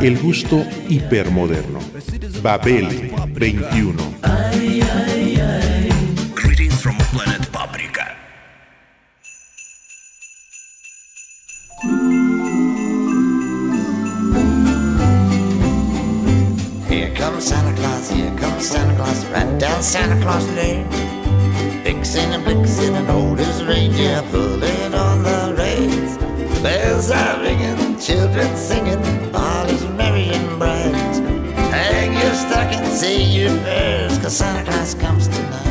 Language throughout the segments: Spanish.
El gusto hipermoderno. Babel 21. Ay, ay, ay. Greetings from planet Paprika. Here comes Santa Claus, here comes Santa Claus, right down Santa Claus Lane. Vixen and Blitzen and old as reindeer pulling on the reins. Bells are ringing, children singing, all is merry and bright. Hang your stocking, say your prayers, cause Santa Claus comes tonight.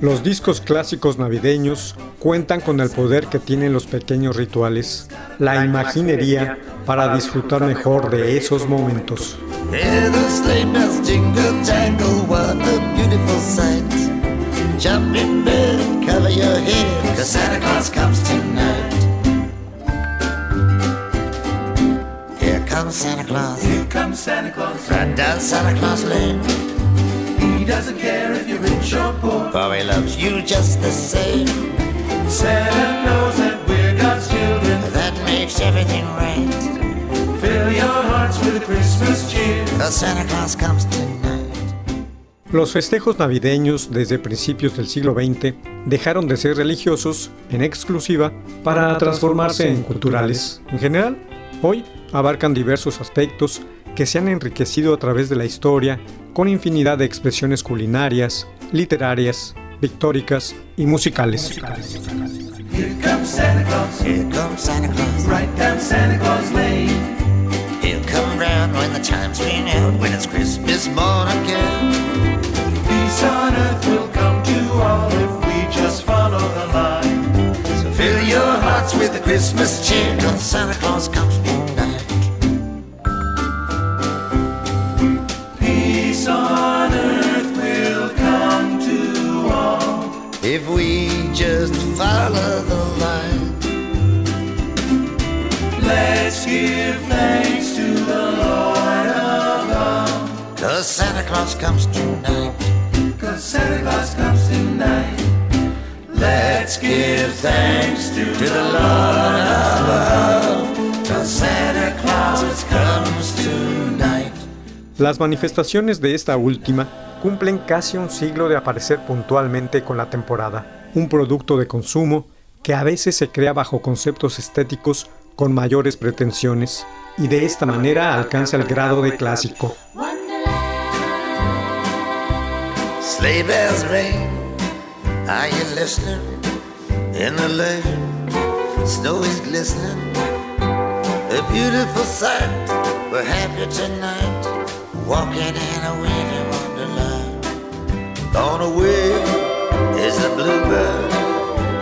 Los discos clásicos navideños cuentan con el poder que tienen los pequeños rituales, la imaginería para disfrutar mejor de esos momentos. Jump in bed, cover your head, cause Santa Claus comes tonight. Comes Santa Claus, Here comes Santa Claus. right down Santa Claus Lane. He doesn't care if you're rich or poor. For he loves you just the same. Santa knows that we're God's children. That makes everything right. Fill your hearts with Christmas cheer. Cause Santa Claus comes tonight. Los festejos navideños desde principios del siglo XX dejaron de ser religiosos en exclusiva para transformarse en culturales. En general, hoy abarcan diversos aspectos que se han enriquecido a través de la historia con infinidad de expresiones culinarias, literarias, pictóricas y musicales. Peace on earth will come to all. If we just follow the line. Let's give thanks to the Lord above. Cause Santa Claus comes tonight. Cause Santa Claus comes tonight. Let's give thanks to, To the Lord above. Cause Santa Claus Las manifestaciones de esta última cumplen casi un siglo de aparecer puntualmente con la temporada, un producto de consumo que a veces se crea bajo conceptos estéticos con mayores pretensiones y de esta manera alcanza el grado de clásico. A beautiful sight. We're happy tonight. Walking in a winter wonderland. On the way is the bluebird.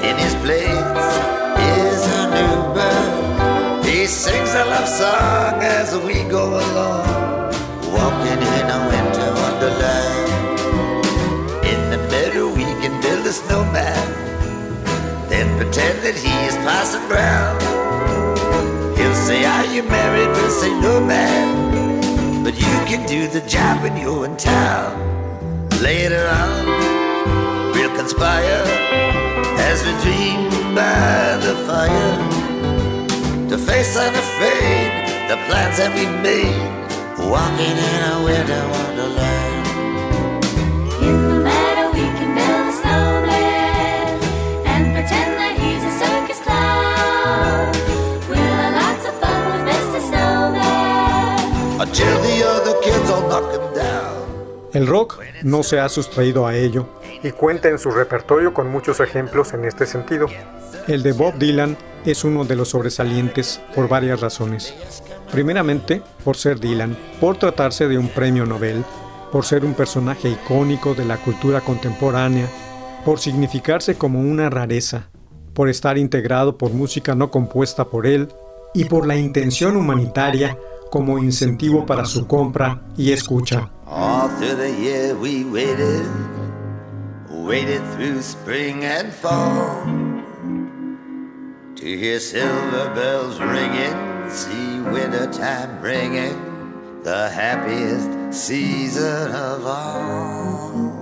In his place is a new bird. He sings a love song as we go along. Walking in a winter wonderland. In the meadow we can build a snowman Then pretend that he is Parson Brown He'll say, are you married? We'll say, no man But you can do the job when you're in town. Later on, we'll conspire As we dream by the fire. To face unafraid the plans that we've made Walking in a winter El rock no se ha sustraído a ello y cuenta en su repertorio con muchos ejemplos en este sentido. El de Bob Dylan es uno de los sobresalientes por varias razones. Primeramente, por ser Dylan, por tratarse de un premio Nobel, por ser un personaje icónico de la cultura contemporánea, por significarse como una rareza, por estar integrado por música no compuesta por él y por la intención humanitaria como incentivo para su compra y escucha. To hear silver bells ringing, see wintertime bringing the happiest season of all.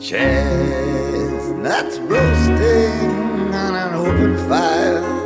Chestnuts roasting on an open fire.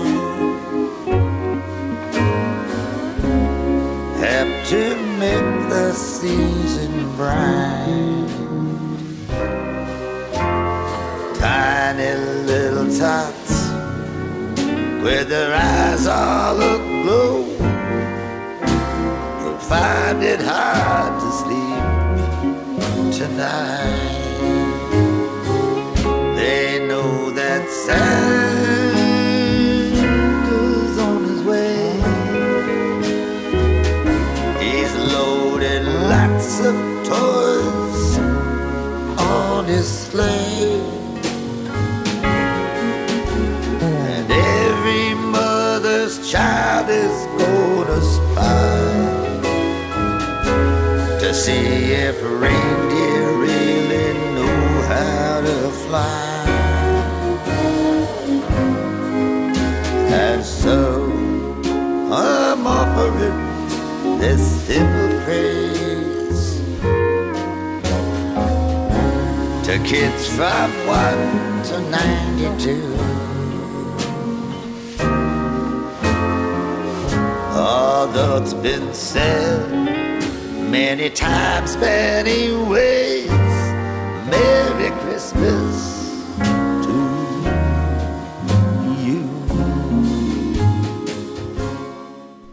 To make the season bright. Tiny little tots with their eyes all aglow will find it hard to sleep tonight. They know that Santa's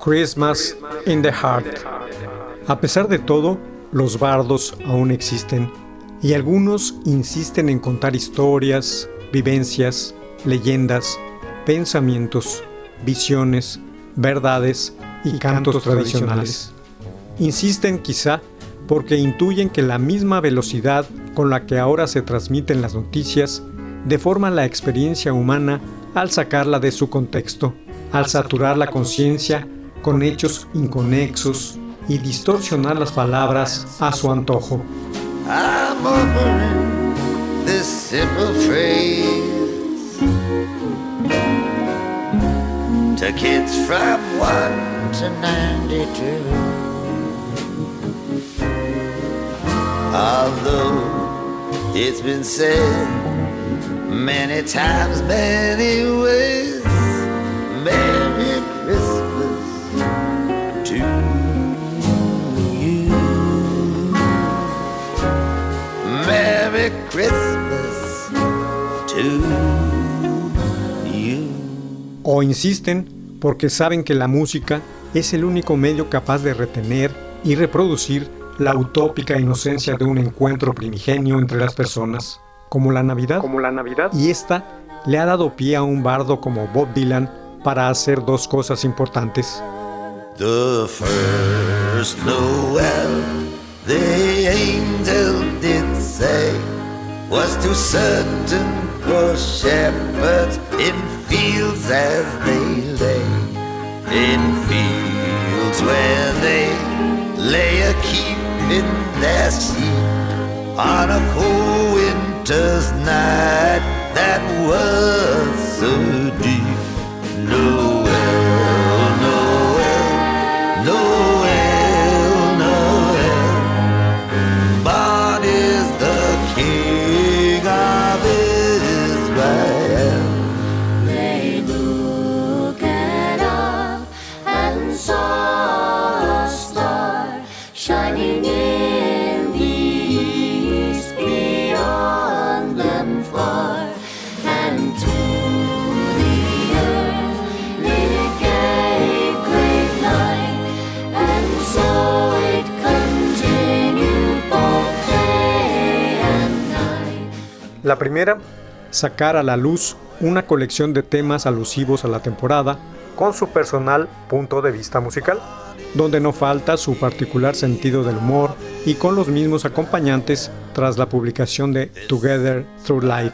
Christmas in the Heart. A pesar de todo, los bardos aún existen y algunos insisten en contar historias, vivencias, leyendas, pensamientos, visiones, verdades y cantos tradicionales. Insisten quizá porque intuyen que la misma velocidad con la que ahora se transmiten las noticias deforma la experiencia humana al sacarla de su contexto, al saturar la conciencia con hechos inconexos y distorsionar las palabras a su antojo. To kids from 1 to 92. Although it's been said many times, many ways, O insisten porque saben que la música es el único medio capaz de retener y reproducir la utópica inocencia de un encuentro primigenio entre las personas, como la Navidad. Como la Navidad. Y esta le ha dado pie a un bardo como Bob Dylan para hacer dos cosas importantes. The first Noel, the angel did say, was to certain poor shepherds in fields as they lay, in fields where they lay a keeping their sheep on a cold winter's night that was so deep. La primera, sacar a la luz una colección de temas alusivos a la temporada con su personal punto de vista musical, donde no falta su particular sentido del humor y con los mismos acompañantes tras la publicación de Together Through Life,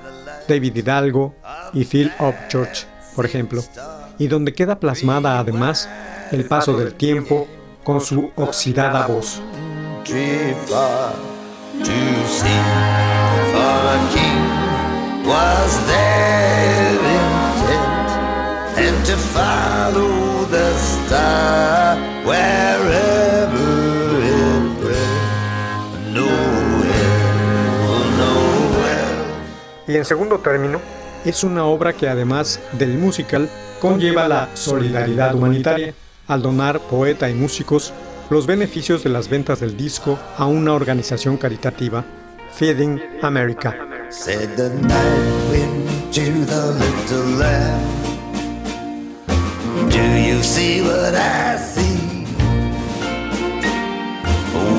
David Hidalgo y Phil Upchurch, por ejemplo, y donde queda plasmada además el paso del tiempo con su oxidada voz. Was their intent, and to follow the star wherever it went. Nowhere, nowhere. Y en segundo término, es una obra que además del musical conlleva la solidaridad humanitaria, al donar poeta y músicos los beneficios de las ventas del disco a una organización caritativa, Feeding America. Said the night wind to the little lamb. Do you see what I see?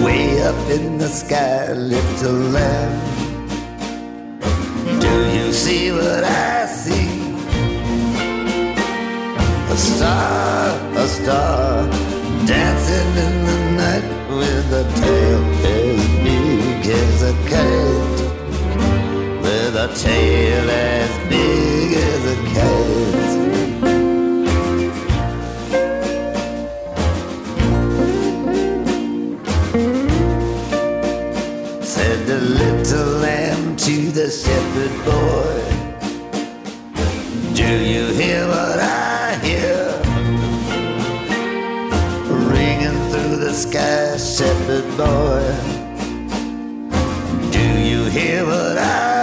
Way up in the sky, little lamb. Do you see what I see? A star, a star, dancing in the night with a tail as big as a kite a tail as big as a cat. Said the little lamb to the shepherd boy. Do you hear what I hear? Ringing through the sky, shepherd boy. Do you hear what I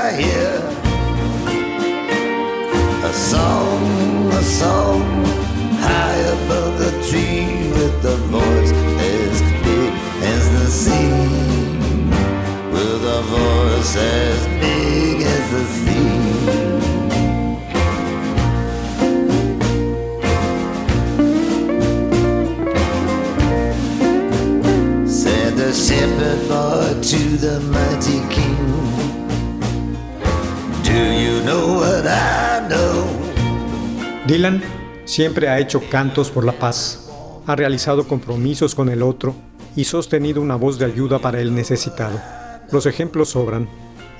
song, a song, high above the tree with a voice as big as the sea. With a voice as big as the sea. Said the shepherd boy to the mighty king. Do you know what I know? Dylan siempre ha hecho cantos por la paz, ha realizado compromisos con el otro y sostenido una voz de ayuda para el necesitado. Los ejemplos sobran.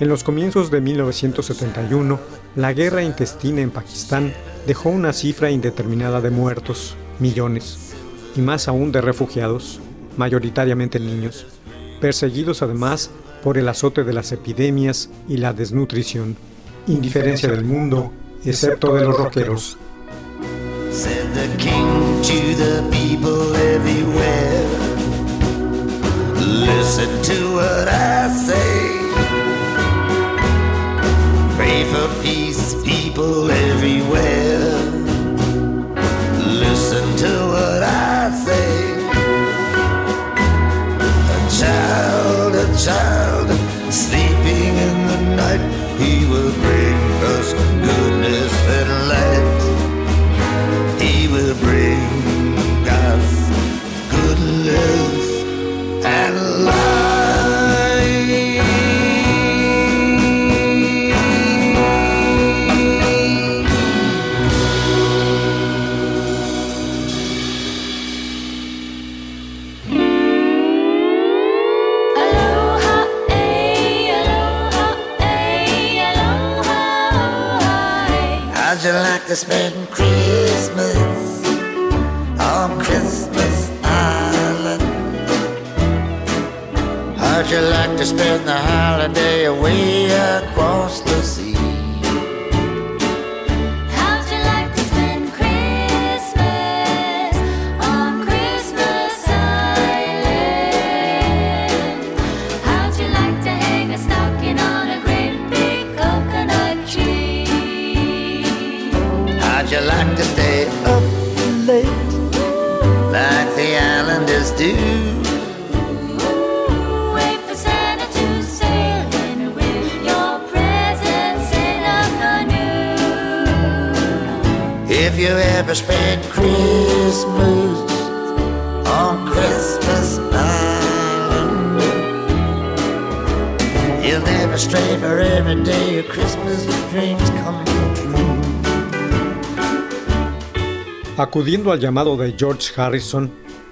En los comienzos de 1971, la guerra intestina en Pakistán dejó una cifra indeterminada de muertos, millones, y más aún de refugiados, mayoritariamente niños, perseguidos además por el azote de las epidemias y la desnutrición, indiferencia del mundo, excepto de los rockeros, Said the king to the people everywhere. Listen to what I say. Pray for peace, people everywhere. Listen to what I say. A child, a child, sleeping in the night, he will bring How'd you like to spend Christmas on Christmas Island? How'd you like to spend the holiday away across the Christmas on Christmas never stray day Christmas dreams come true. Acudiendo al llamado de George Harrison,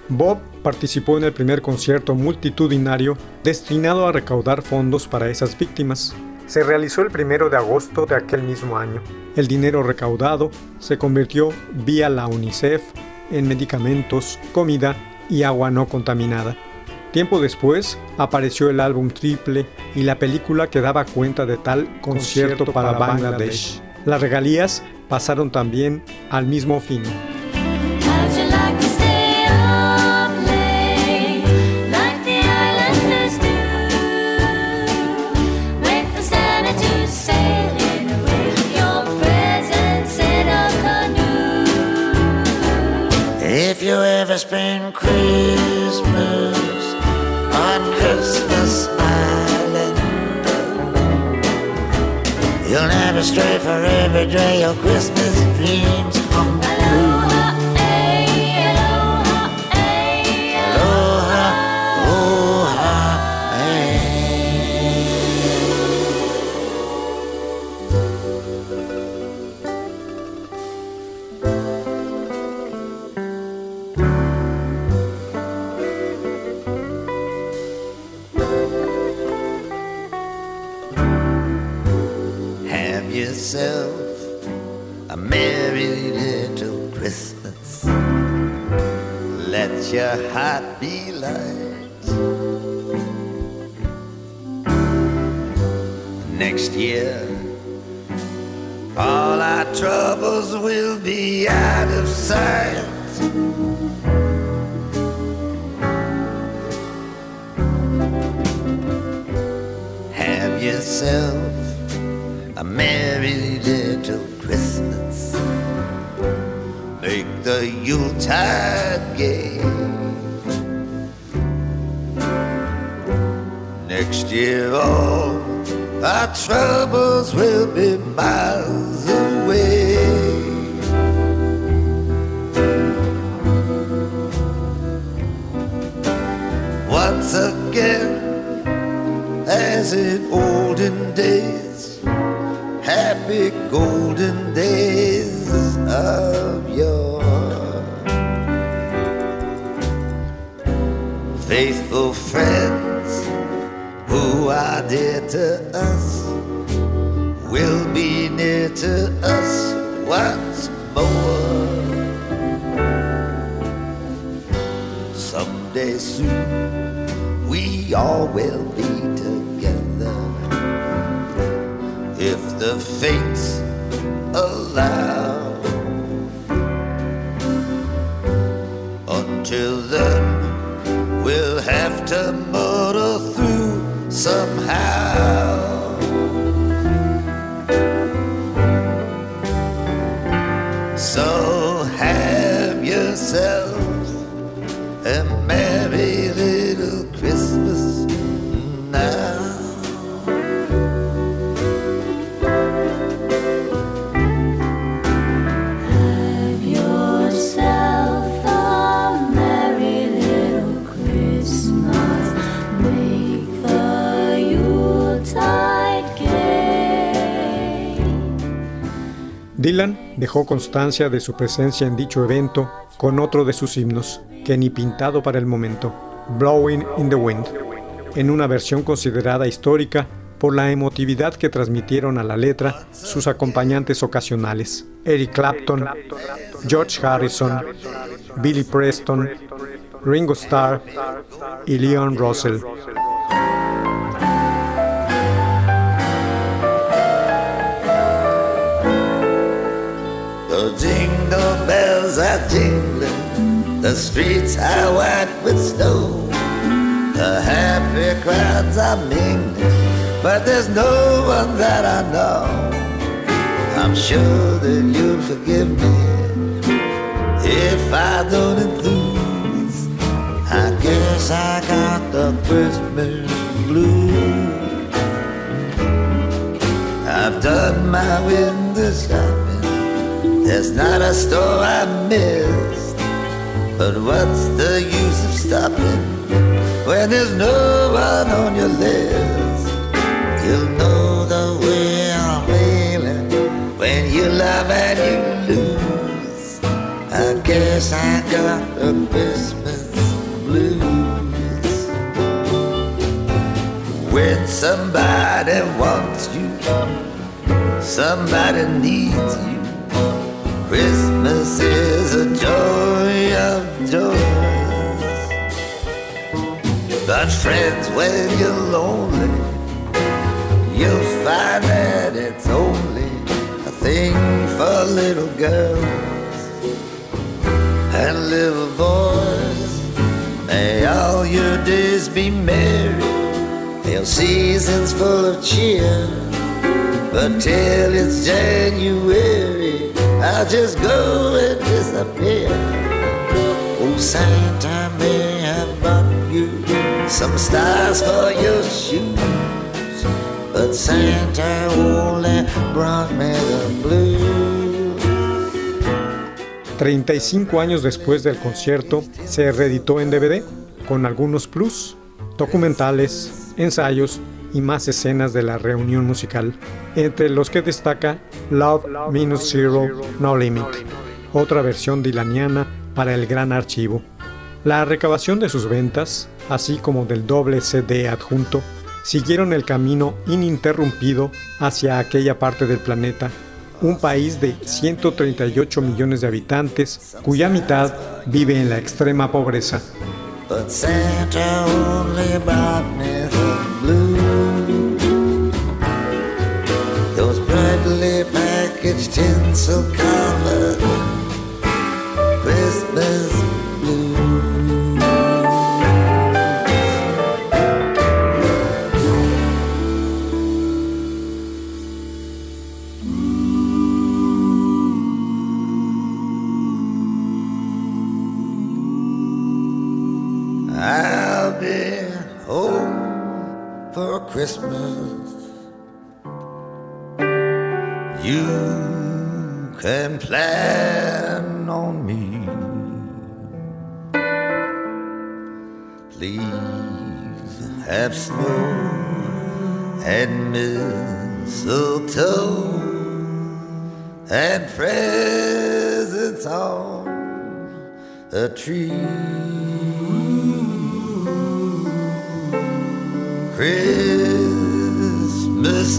Bob participó en el primer concierto multitudinario destinado a recaudar fondos para esas víctimas. Se realizó el primero de agosto de aquel mismo año. El dinero recaudado se convirtió vía la UNICEF en medicamentos, comida y agua no contaminada. Tiempo después apareció el álbum triple y la película que daba cuenta de tal concierto para Bangladesh. Las regalías pasaron también al mismo fin. If you ever spend Christmas on Christmas Island, you'll never stray for every day your Christmas dreams come true. Heart light. Next year, all our troubles will be out of sight. Have yourself a merry little Christmas. Make the Yuletide gay. Next year, all our troubles will be miles away. Once again, as in olden days, happy golden days of yore. Faithful friends are dear to us will be near to us once more. Someday soon we all will be together if the fates allow. Until then, we'll have to through somehow. Dylan dejó constancia de su presencia en dicho evento con otro de sus himnos, que ni pintado para el momento, Blowing in the Wind, en una versión considerada histórica por la emotividad que transmitieron a la letra sus acompañantes ocasionales, Eric Clapton, George Harrison, Billy Preston, Ringo Starr y Leon Russell. The jingle bells are jingling, the streets are white with snow. The happy crowds are mingling, but there's no one that I know. I'm sure that you'll forgive me if I don't enthuse. I guess I got the Christmas blues. I've done my window shopping. There's not a store I missed. But what's the use of stopping when there's no one on your list? You'll know the way I'm feeling when you love and you lose. I guess I got the Christmas blues. When somebody wants you, somebody needs you. Christmas is a joy of joys. But friends, when you're lonely, you'll find that it's only a thing for little girls and little boys. May all your days be merry, your seasons full of cheer. But till it's January, I'll just go and disappear. Oh, Santa may have brought you some stars for your shoes, but Santa only brought me the blues. 35 años después del concierto, se reeditó en DVD, con algunos plus, documentales, ensayos y más escenas de la reunión musical, entre los que destaca Love Minus Zero No Limit, otra versión dilaniana para el gran archivo. La recabación de sus ventas, así como del doble CD adjunto, siguieron el camino ininterrumpido hacia aquella parte del planeta, un país de 138 millones de habitantes, cuya mitad vive en la extrema pobreza. It's okay. Mistletoe and presents on a tree. Christmas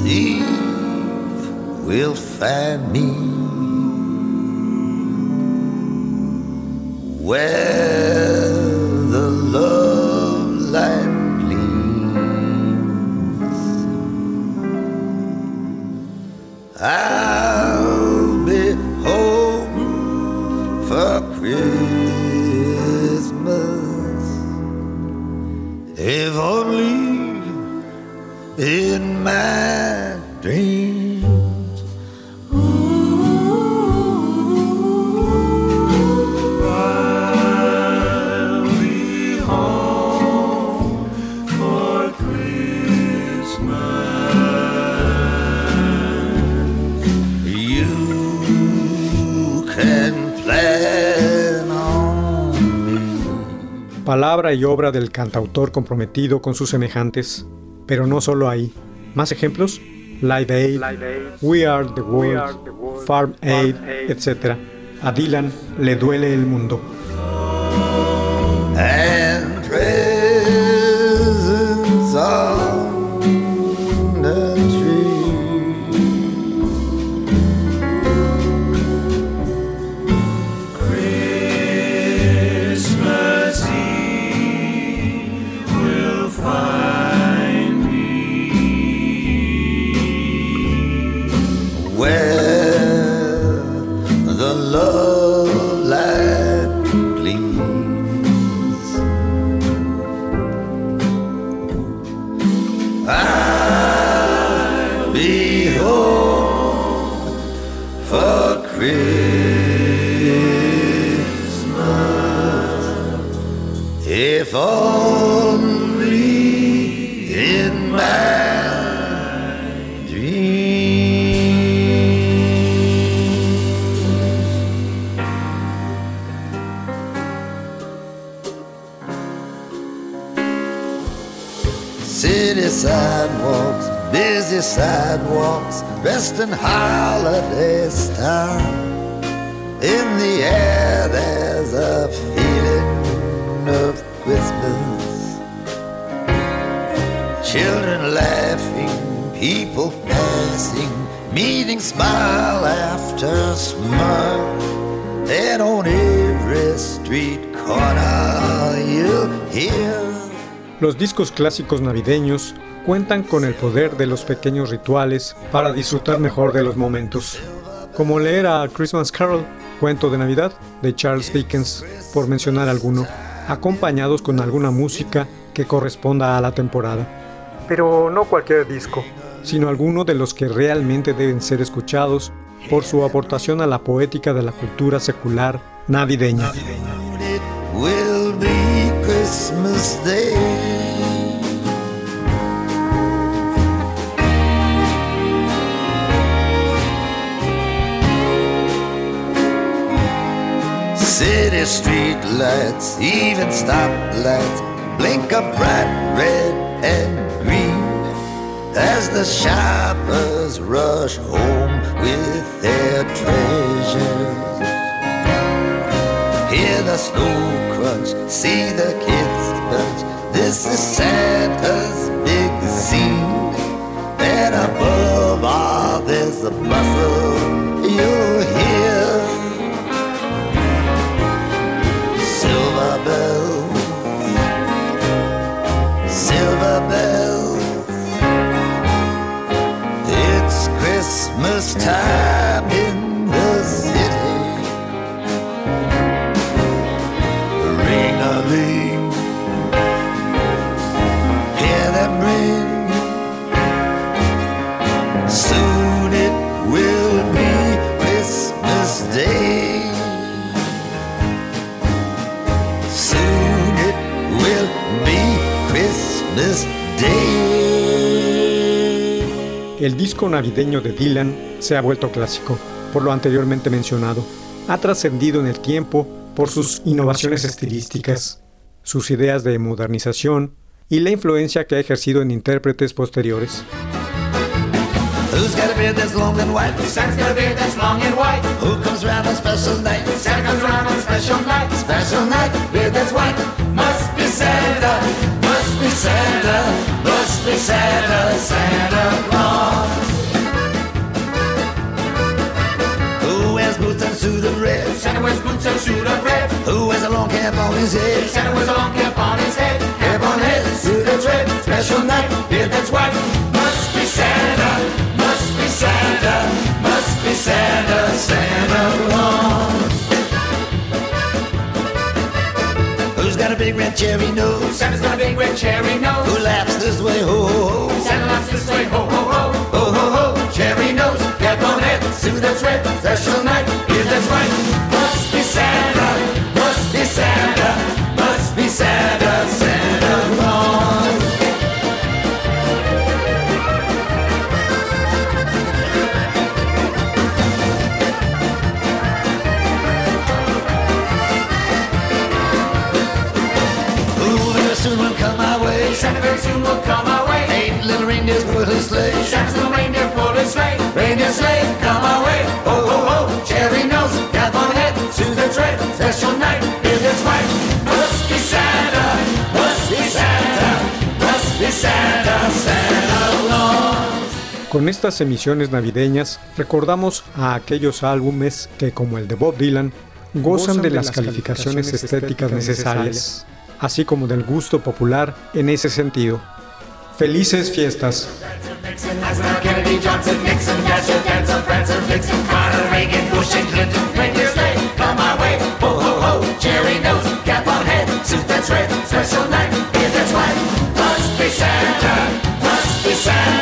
Eve will find me where I'll be home for Christmas. If only in my dreams. Palabra y obra del cantautor comprometido con sus semejantes, pero no solo ahí. ¿Más ejemplos? Live Aid, We Are the World, Farm Aid, etc. A Dylan le duele el mundo. Only in my dreams. City sidewalks busy sidewalks, in holiday style. In the air, there's a Children laughing, people passing, meeting smile after smile. On every street corner you'll hear Los discos clásicos navideños cuentan con el poder de los pequeños rituales para disfrutar mejor de los momentos, como leer a Christmas Carol, cuento de Navidad de Charles Dickens, por mencionar alguno, acompañados con alguna música que corresponda a la temporada. Pero no cualquier disco, sino alguno de los que realmente deben ser escuchados por su aportación a la poética de la cultura secular navideña. City street lights, even stoplights, blink a bright red and green as the shoppers rush home with their treasures. Hear the snow crunch, see the kids bunch. This is Santa's big scene. And above all, there's a bustle El disco navideño de Dylan se ha vuelto clásico, por lo anteriormente mencionado. Ha trascendido en el tiempo por sus innovaciones estilísticas, sus ideas de modernización y la influencia que ha ejercido en intérpretes posteriores. Who's got a beard that's long and white? Santa's got a beard that's long and white. Who comes round on special night? Santa comes around on a special night. Special night, Beard that's white. Must be Santa. Must be Santa. Must be Santa. Santa Claus. Who wears boots and suit of red? Santa wears boots and suit of red. Who wears a long cap on his head? Santa wears a long cap on his head. Cap on head, suit that's red. Special night. Beard that's white. Must be Santa. Must be Santa. Must be Santa. Santa Claus. Big red cherry nose? Santa's got a big red cherry nose. Con estas emisiones navideñas recordamos a aquellos álbumes que, como el de Bob Dylan, gozan de las calificaciones estéticas necesarias, así como del gusto popular en ese sentido. Felices fiestas. Santa.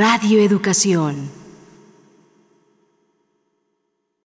Radio Educación.